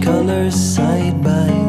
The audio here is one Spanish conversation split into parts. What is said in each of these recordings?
colors side by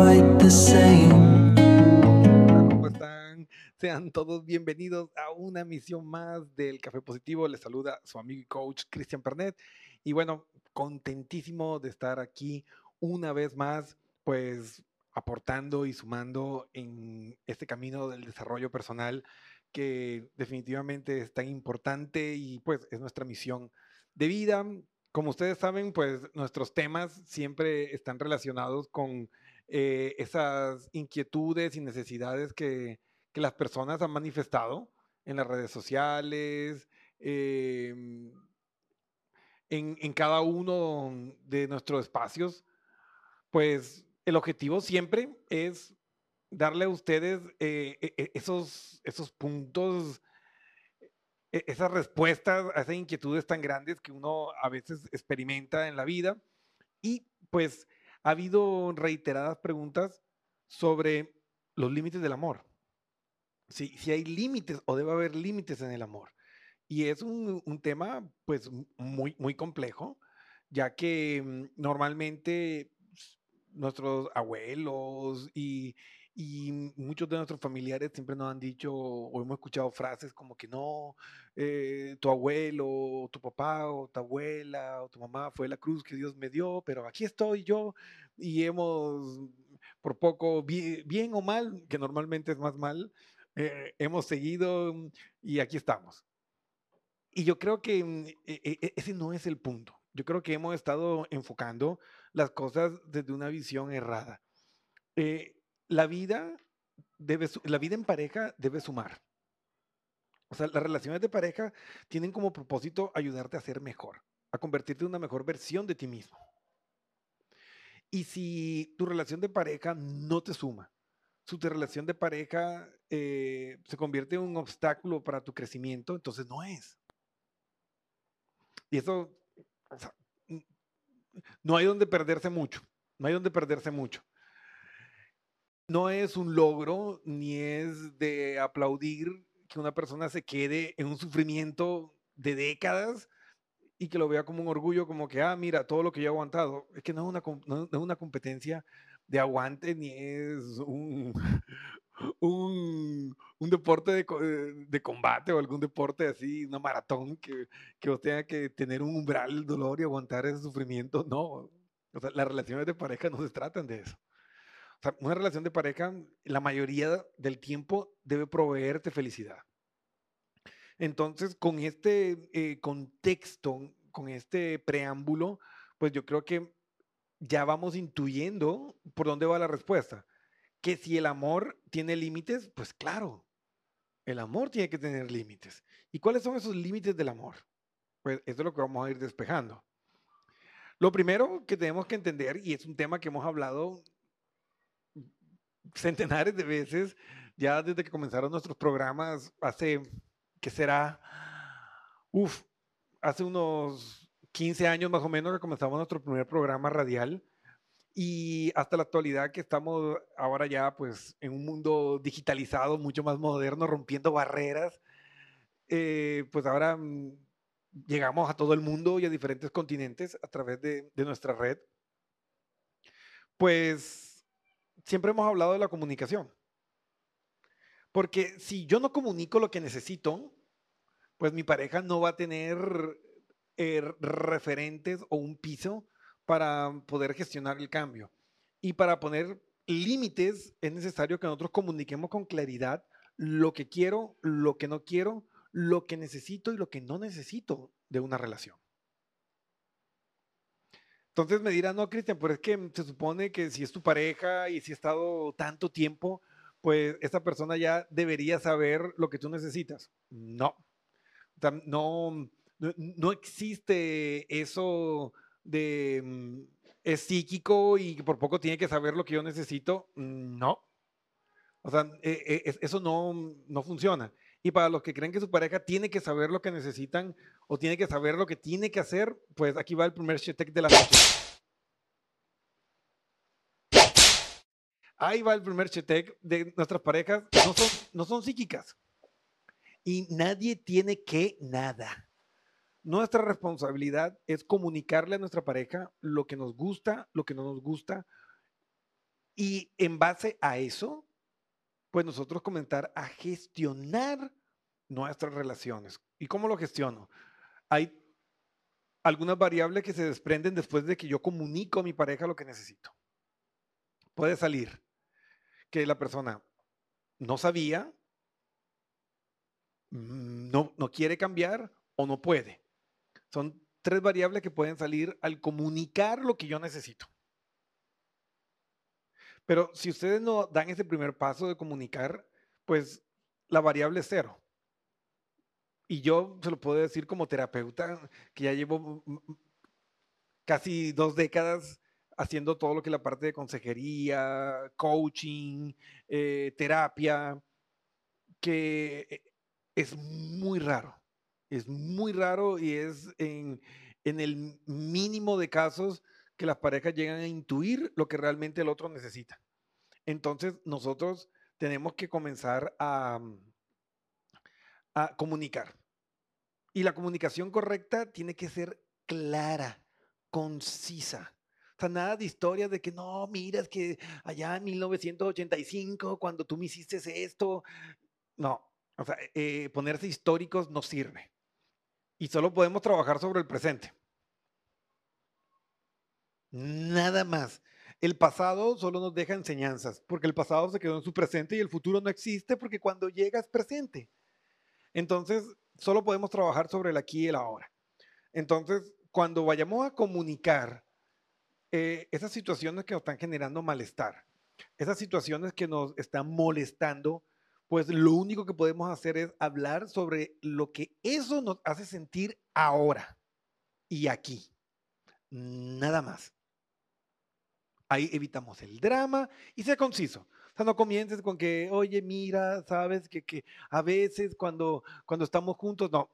quite the same. ¿cómo están? Sean todos bienvenidos a una misión más del Café Positivo. Les saluda su amigo y coach Cristian Pernet. Y bueno, contentísimo de estar aquí una vez más, pues aportando y sumando en este camino del desarrollo personal que definitivamente es tan importante y pues es nuestra misión de vida. Como ustedes saben, pues nuestros temas siempre están relacionados con eh, esas inquietudes y necesidades que, que las personas han manifestado en las redes sociales, em, en, en cada uno de nuestros espacios, pues el objetivo siempre es darle a ustedes eh, e- e- esos, esos puntos, e- esas respuestas a esas inquietudes tan grandes que uno a veces experimenta en la vida. Y pues ha habido reiteradas preguntas sobre los límites del amor. Si, si hay límites o debe haber límites en el amor. Y es un, un tema pues muy, muy complejo, ya que mm, normalmente s- nuestros abuelos y, y muchos de nuestros familiares siempre nos han dicho o hemos escuchado frases como que no, eh, tu abuelo, tu papá o tu abuela o tu mamá fue la cruz que Dios me dio, pero aquí estoy yo y hemos, por poco, bien, o mal, que normalmente es más mal, eh, hemos seguido mm, y aquí estamos. Y yo creo que mm, e- e- e- ese no es el punto. Yo creo que hemos estado enfocando las cosas desde una visión errada. Eh, la vida debe, la vida en pareja debe sumar. O sea, las relaciones de pareja tienen como propósito ayudarte a ser mejor, a convertirte en una mejor versión de ti mismo. Y si tu relación de pareja no te suma, si tu relación de pareja eh, se convierte en un obstáculo para tu crecimiento, entonces no es. Y eso, o sea, no hay donde perderse mucho, no hay donde perderse mucho. No es un logro ni es de aplaudir que una persona se quede en un sufrimiento de décadas y que lo vea como un orgullo, como que, ah, mira, todo lo que yo he aguantado. Es que no es una, no, es una competencia de aguante ni es un, un, deporte de, eh, de combate o algún deporte así, una maratón que, que vos tenga que tener un umbral del dolor y aguantar ese sufrimiento. No, o sea, las relaciones de pareja no se tratan de eso. Una relación de pareja, la mayoría del tiempo debe proveerte felicidad. Entonces, con este eh, contexto, con este preámbulo, pues yo creo que ya vamos intuyendo por dónde va la respuesta. Que si el amor tiene límites, pues claro, el amor tiene que tener límites. ¿Y cuáles son esos límites del amor? Pues eso es lo que vamos a ir despejando. Lo primero que tenemos que entender, y es un tema que hemos hablado centenares de veces, ya desde que comenzaron nuestros programas hace, ¿qué será? Uf, hace unos 15 años más o menos que comenzamos nuestro primer programa radial y hasta la actualidad que estamos ahora ya pues en un mundo digitalizado, mucho más moderno, rompiendo barreras, eh, pues ahora mm, llegamos a todo el mundo y a diferentes continentes a través de, de nuestra red, pues siempre hemos hablado de la comunicación. Porque si yo no comunico lo que necesito, pues mi pareja no va a tener eh, referentes o un piso para poder gestionar el cambio. Y para poner límites es necesario que nosotros comuniquemos con claridad lo que quiero, lo que no quiero, lo que necesito y lo que no necesito de una relación. Entonces me dirán, no, Cristian, pero es que se supone que si es tu pareja y si ha estado tanto tiempo, pues esta persona ya debería saber lo que tú necesitas. No. No, no existe eso de mm, es psíquico y por poco tiene que saber lo que yo necesito. No. O sea, e, e, eso no, no funciona. Y para los que creen que su pareja tiene que saber lo que necesitan o tiene que saber lo que tiene que hacer, pues aquí va el primer chetek de la noche. Ahí va el primer chetek de nuestras parejas. No son, no son psíquicas. Y nadie tiene que nada. Nuestra responsabilidad es comunicarle a nuestra pareja lo que nos gusta, lo que no nos gusta. Y en base a eso, pues nosotros comenzar a gestionar nuestras relaciones. ¿Y cómo lo gestiono? Hay algunas variables que se desprenden después de que yo comunico a mi pareja lo que necesito. Puede salir que la persona no sabía, mm, no, no quiere cambiar o no puede. Son tres variables que pueden salir al comunicar lo que yo necesito. Pero si ustedes no dan ese primer paso de comunicar, pues la variable es cero. Y yo se lo puedo decir como terapeuta, que ya llevo casi dos décadas haciendo todo lo que es la parte de consejería, coaching, eh, terapia, que eh, es muy raro. Es muy raro y es en, en el mínimo de casos que las parejas llegan a intuir lo que realmente el otro necesita. Entonces, nosotros tenemos que comenzar a, mm, a comunicar. Y la comunicación correcta tiene que ser clara, concisa. O sea, nada de historias de que no, mira, es que allá en 1985, cuando tú me hiciste esto. No, o sea, eh, ponerse históricos no sirve. Y solo podemos trabajar sobre el presente. Nada más. El pasado solo nos deja enseñanzas, porque el pasado se quedó en su presente y el futuro no existe porque cuando llega es presente. Entonces, solo podemos trabajar sobre el aquí y el ahora. Entonces, cuando vayamos a comunicar eh, esas situaciones que nos están generando malestar, esas situaciones que nos están molestando, pues lo único que podemos hacer es hablar sobre lo que eso nos hace sentir ahora y aquí. Nada más. Ahí evitamos el drama y sea conciso. O sea, no comiences con que, oye, mira, sabes que, que a veces cuando, cuando estamos juntos, no,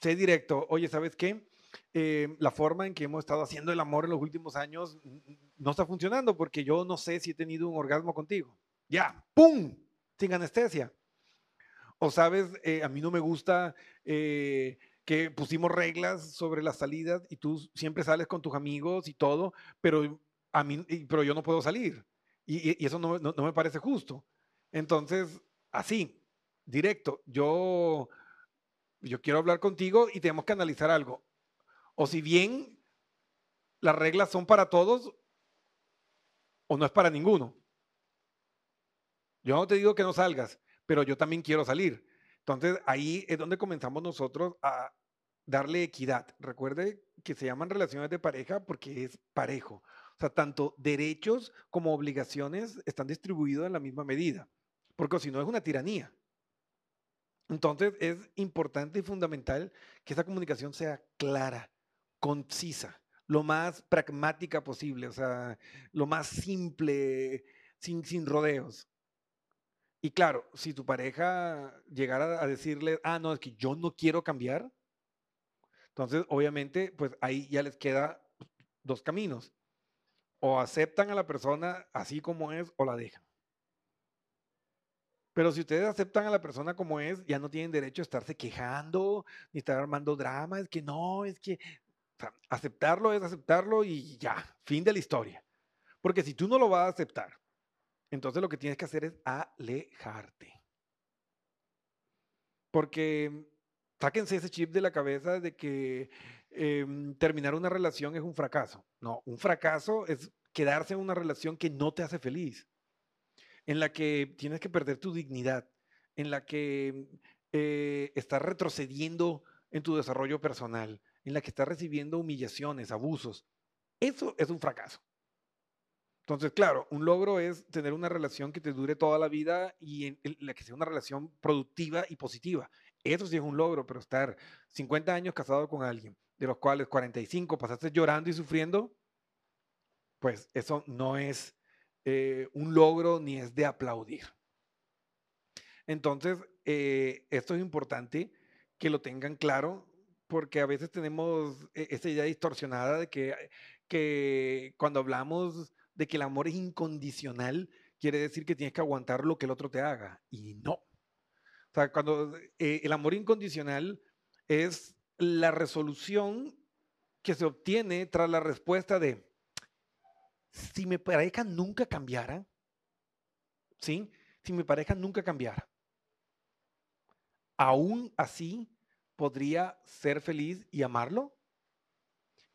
sé directo, oye, ¿sabes qué? Eh, la forma en que hemos estado haciendo el amor en los últimos años no está funcionando porque yo no sé si he tenido un orgasmo contigo. Ya, ¡pum! Sin anestesia. O sabes, eh, a mí no me gusta eh, que pusimos reglas sobre las salidas y tú siempre sales con tus amigos y todo, pero a mí, pero yo no puedo salir. Y, eso no, no, me parece justo. Entonces, así, directo, yo, yo quiero hablar contigo y tenemos que analizar algo. O si bien las reglas son para todos, o no es para ninguno. Yo no te digo que no salgas, pero yo también quiero salir. Entonces, ahí es donde comenzamos nosotros a darle equidad. Recuerde que se llaman relaciones de pareja porque es parejo. O sea, tanto derechos como obligaciones están distribuidos en la misma medida, porque si no es una tiranía. Entonces es importante y fundamental que esa comunicación sea clara, concisa, lo más pragmática posible, o sea, lo más simple, sin, sin rodeos. Y claro, si tu pareja llegara a decirle, ah, no, es que yo no quiero cambiar, entonces obviamente, pues ahí ya les queda dos caminos o aceptan a la persona así como es o la dejan. Pero si ustedes aceptan a la persona como es, ya no tienen derecho a estarse quejando, ni estar armando drama, es que no, es que aceptarlo es aceptarlo y ya, fin de la historia. Porque si tú no lo vas a aceptar, entonces lo que tienes que hacer es alejarte. Porque sáquense ese chip de la cabeza de que em, terminar una relación es un fracaso. No, un fracaso es quedarse en una relación que no te hace feliz, en la que tienes que perder tu dignidad, en la que eh, estás retrocediendo en tu desarrollo personal, en la que estás recibiendo humillaciones, abusos. Eso es un fracaso. Entonces, claro, un logro es tener una relación que te dure toda la vida y en, la que sea una relación productiva y positiva. Eso sí es un logro, pero estar 50 años casado con alguien, de los cuales 45 pasaste llorando y sufriendo, pues eso no es eh, un logro ni es de aplaudir. Entonces, eh, esto es importante que lo tengan claro porque a veces tenemos e, esa idea distorsionada de que, que cuando hablamos de que el amor es incondicional, quiere decir que tienes que aguantar lo que el otro te haga. Y no. Sea, cuando eh, el amor incondicional es la resolución que se obtiene tras la respuesta de, si mi pareja nunca cambiara, ¿sí? Si mi pareja nunca cambiara, aún así podría ser feliz y amarlo?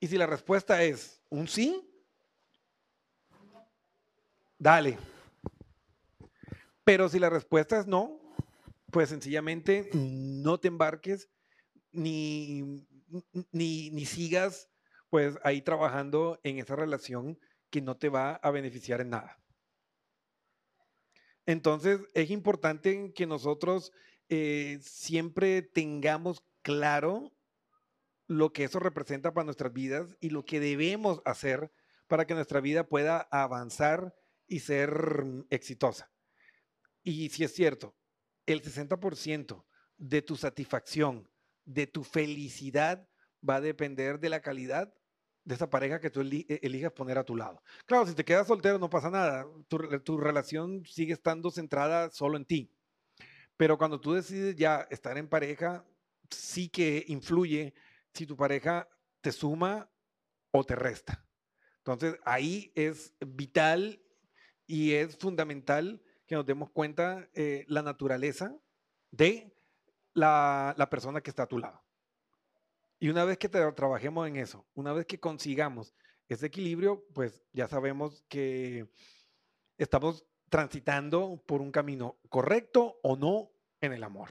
Y si la respuesta es un sí, dale. Pero si la respuesta es no, pues sencillamente no te embarques ni, ni, ni sigas pues ahí trabajando en esa relación que no te va a beneficiar en nada. Entonces es importante que nosotros eh, siempre tengamos claro lo que eso representa para nuestras vidas y lo que debemos hacer para que nuestra vida pueda avanzar y ser exitosa. Y si es cierto, el 60% de tu satisfacción, de tu felicidad, va a depender de la calidad de esa pareja que tú e, elijas poner a tu lado. Claro, si te quedas soltero no pasa nada, tu, tu relación sigue estando centrada solo en ti. Pero cuando tú decides ya estar en pareja, sí que influye si tu pareja te suma o te resta. Entonces, ahí es vital y es fundamental que nos demos cuenta eh, la naturaleza de la, la, persona que está a tu lado. Y una vez que trabajemos en eso, una vez que consigamos ese equilibrio, pues ya sabemos que estamos transitando por un camino correcto o no en el amor.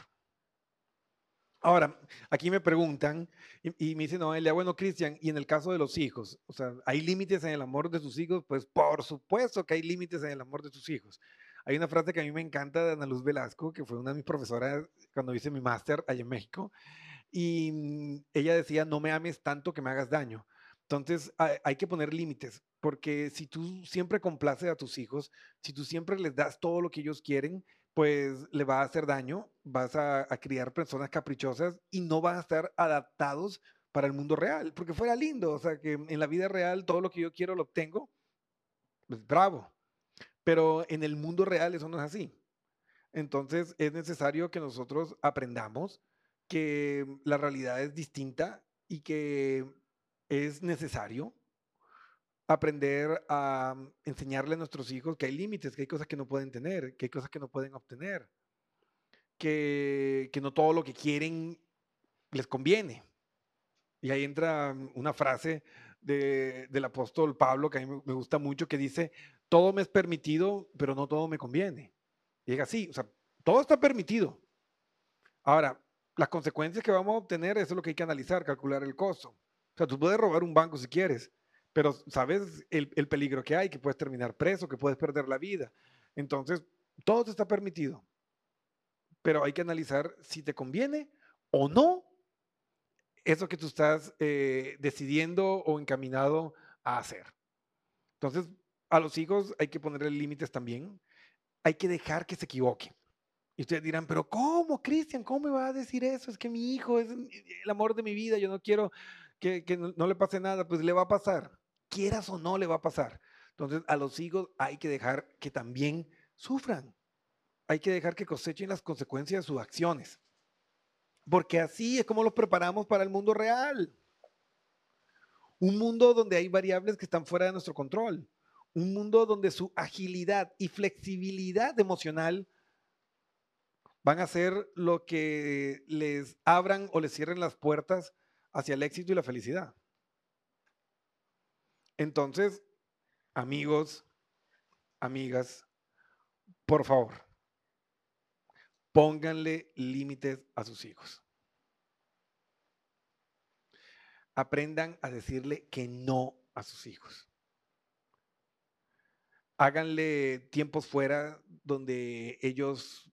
Ahora, aquí me preguntan y, me dicen, no, Elia, bueno, Cristian, y en el caso de los hijos, o sea, ¿hay límites en el amor de sus hijos? Pues por supuesto que hay límites en el amor de sus hijos. Hay una frase que a mí me encanta de Ana Luz Velasco, que fue una de mis profesoras cuando hice mi máster allá en México, y mm, ella decía, no me ames tanto que me hagas daño. Entonces hay, que poner límites, porque si tú siempre complaces a tus hijos, si tú siempre les das todo lo que ellos quieren, pues le va a hacer daño, vas a, criar personas caprichosas y no van a estar adaptados para el mundo real, porque fuera lindo, o sea, que en la vida real todo lo que yo quiero lo obtengo, pues bravo, pero en el mundo real eso no es así. Entonces es necesario que nosotros aprendamos que la realidad es distinta y que es necesario aprender a enseñarle a nuestros hijos que hay límites, que hay cosas que no pueden tener, que hay cosas que no pueden obtener, que, que no todo lo que quieren les conviene. Y ahí entra una frase de, del apóstol Pablo que a mí me gusta mucho, que dice, todo me es permitido, pero no todo me conviene. Y es así, o sea, todo está permitido. Ahora, las consecuencias que vamos a obtener, eso es lo que hay que analizar, calcular el costo. O sea, tú puedes robar un banco si quieres, pero sabes el, peligro que hay, que puedes terminar preso, que puedes perder la vida. Entonces, todo está permitido, pero hay que analizar si te conviene o no eso que tú estás eh, decidiendo o encaminado a hacer. Entonces, a los hijos hay que ponerle límites también. Hay que dejar que se equivoque. Y ustedes dirán, pero ¿cómo, Cristian? ¿Cómo me va a decir eso? Es que mi hijo es el amor de mi vida, yo no quiero que, no, le pase nada. Pues le va a pasar quieras o no, le va a pasar. Entonces, a los hijos hay que dejar que también sufran. hay que dejar que cosechen las consecuencias de sus acciones. Porque así es como los preparamos para el mundo real. Un mundo donde hay variables que están fuera de nuestro control. Un mundo donde su agilidad y flexibilidad emocional van a ser lo que les abran o les cierren las puertas hacia el éxito y la felicidad. Entonces, amigos, amigas, por favor, pónganle límites a sus hijos. Aprendan a decirle que no a sus hijos. Háganle tiempos fuera donde ellos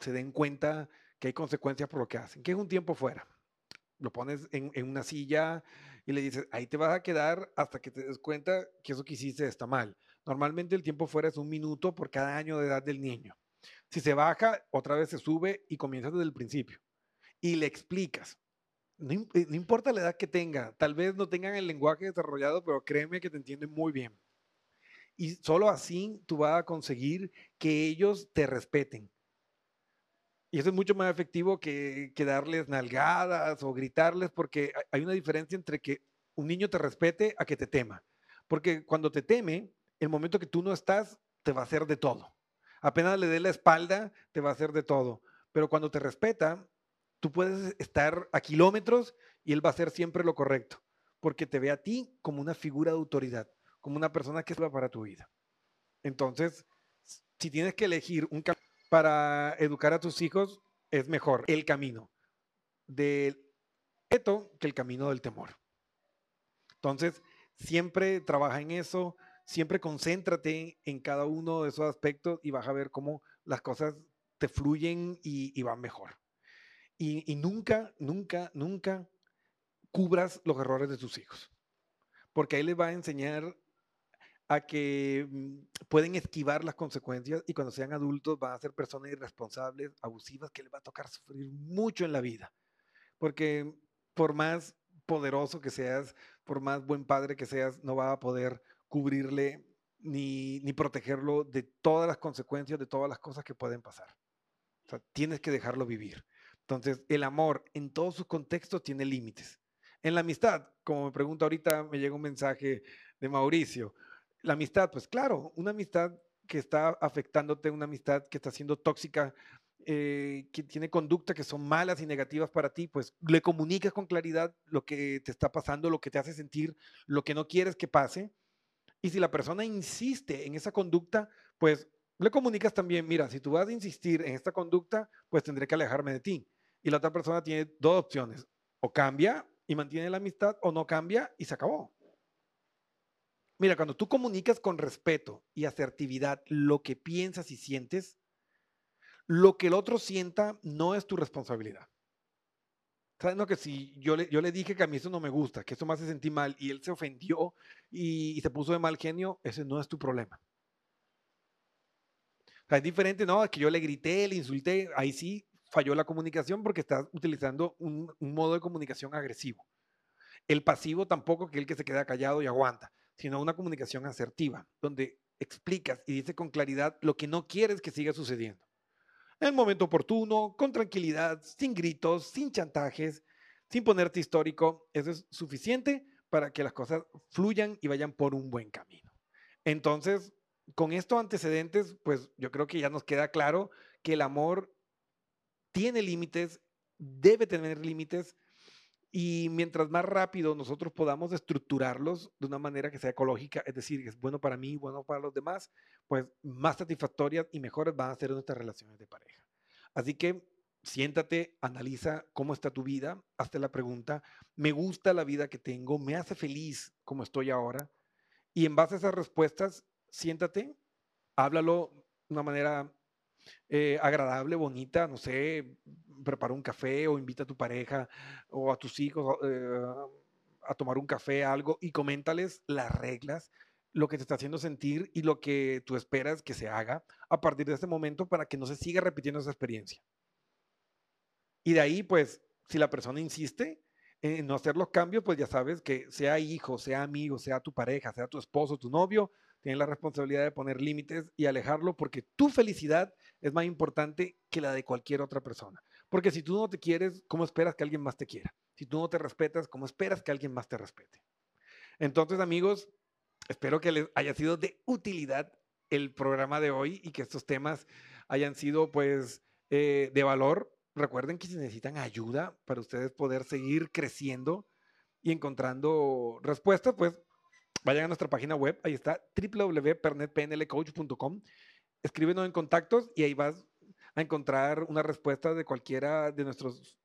se den cuenta que hay consecuencias por lo que hacen. ¿Qué es un tiempo fuera? Lo pones en, una silla y le dices, ahí te vas a quedar hasta que te des cuenta que eso que hiciste está mal. Normalmente el tiempo fuera es un minuto por cada año de edad del niño. Si se baja, otra vez se sube y comienza desde el principio. Y le explicas. No, eh, no, importa la edad que tenga, tal vez no tengan el lenguaje desarrollado, pero créeme que te entienden muy bien. Y solo así tú vas a conseguir que ellos te respeten. Y eso es mucho más efectivo que, que darles nalgadas o gritarles, porque hay una diferencia entre que un niño te respete a que te tema. Porque cuando te teme, el momento que tú no estás, te va a hacer de todo. Apenas le dé la espalda, te va a hacer de todo. Pero cuando te respeta, tú puedes estar a kilómetros y él va a hacer siempre lo correcto, porque te ve a ti como una figura de autoridad, como una persona que es para tu vida. Entonces, si tienes que elegir un camino para educar a tus hijos, es mejor el camino del respeto que el camino del temor. Entonces, siempre trabaja en eso, siempre concéntrate en cada uno de esos aspectos y vas a ver cómo las cosas te fluyen y, van mejor. Y, y, nunca, nunca, nunca cubras los errores de tus hijos, porque ahí les va a enseñar a que mm, pueden esquivar las consecuencias y cuando sean adultos van a ser personas irresponsables, abusivas, que les va a tocar sufrir mucho en la vida. Porque por más poderoso que seas, por más buen padre que seas, no va a poder cubrirle ni, ni, protegerlo de todas las consecuencias, de todas las cosas que pueden pasar. O sea, tienes que dejarlo vivir. Entonces, el amor en todos sus contextos tiene límites. En la amistad, como me pregunta ahorita, me llega un mensaje de Mauricio. La amistad, pues claro, una amistad que está afectándote, una amistad que está siendo tóxica, eh, que tiene conducta que son malas y negativas para ti, pues le comunicas con claridad lo que te está pasando, lo que te hace sentir, lo que no quieres que pase y si la persona insiste en esa conducta, pues le comunicas también, mira, si tú vas a insistir en esta conducta, pues tendré que alejarme de ti. Y la otra persona tiene dos opciones, o cambia y mantiene la amistad, o no cambia y se acabó. Mira, cuando tú comunicas con respeto y asertividad lo que piensas y sientes, lo que el otro sienta no es tu responsabilidad. ¿Sabes? que si yo le, dije que a mí eso no me gusta, que eso me hace sentir mal y él se ofendió y, se puso de mal genio, ese no es tu problema. O sea, es diferente, ¿no? Que yo le grité, le insulté, ahí sí falló la comunicación porque estás utilizando un, un modo de comunicación agresivo. El pasivo tampoco que el que se queda callado y aguanta, sino una comunicación asertiva, donde explicas y dices con claridad lo que no quieres que siga sucediendo en el momento oportuno, con tranquilidad, sin gritos, sin chantajes, sin ponerte histórico. Eso es suficiente para que las cosas fluyan y vayan por un buen camino. Entonces, con estos antecedentes, pues yo creo que ya nos queda claro que el amor tiene límites, debe tener límites, y mientras más rápido nosotros podamos estructurarlos de una manera que sea ecológica, es decir, que es bueno para mí, bueno para los demás, pues más satisfactorias y mejores van a ser nuestras relaciones de pareja. Así que siéntate, analiza cómo está tu vida, hazte la pregunta, ¿me gusta la vida que tengo? ¿Me hace feliz como estoy ahora? Y en base a esas respuestas, siéntate, háblalo de una manera eh, agradable, bonita, no sé, prepara un café o invita a tu pareja o a tus hijos eh, a tomar un café, algo, y coméntales las reglas, lo que te está haciendo sentir y lo que tú esperas que se haga a partir de este momento para que no se siga repitiendo esa experiencia. Y de ahí, pues, si la persona insiste en no hacer los cambios, pues ya sabes que sea hijo, sea amigo, sea tu pareja, sea tu esposo, tu novio, tienes la responsabilidad de poner límites y alejarlo porque tu felicidad es más importante que la de cualquier otra persona. Porque si tú no te quieres, ¿cómo esperas que alguien más te quiera? Si tú no te respetas, ¿cómo esperas que alguien más te respete? Entonces, amigos, espero que les haya sido de utilidad el programa de hoy y que estos temas hayan sido, pues, eh, de valor. Recuerden que si necesitan ayuda para ustedes poder seguir creciendo y encontrando respuestas, pues vayan a nuestra página web, ahí está www.pernetpnlcoach.com. Escríbenos en contactos y ahí vas a encontrar una respuesta de cualquiera de nuestros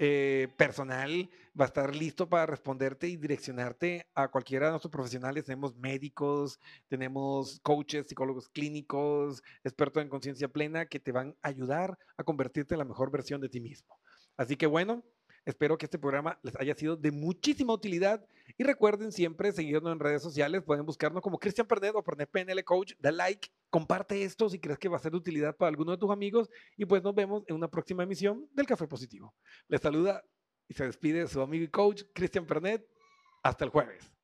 eh, personal va a estar listo para responderte y direccionarte a cualquiera de nuestros profesionales. Tenemos médicos, tenemos coaches, psicólogos clínicos, expertos en conciencia plena que te van a ayudar a convertirte en la mejor versión de ti mismo. Así que bueno, Espero que este programa les haya sido de muchísima utilidad y recuerden siempre seguirnos en redes sociales. Pueden buscarnos como Cristian Pernet o Pernet PNL Coach. Da like, comparte esto si crees que va a ser de utilidad para alguno de tus amigos y pues nos vemos en una próxima emisión del Café Positivo. Les saluda y se despide su amigo y coach Cristian Pernet. Hasta el jueves.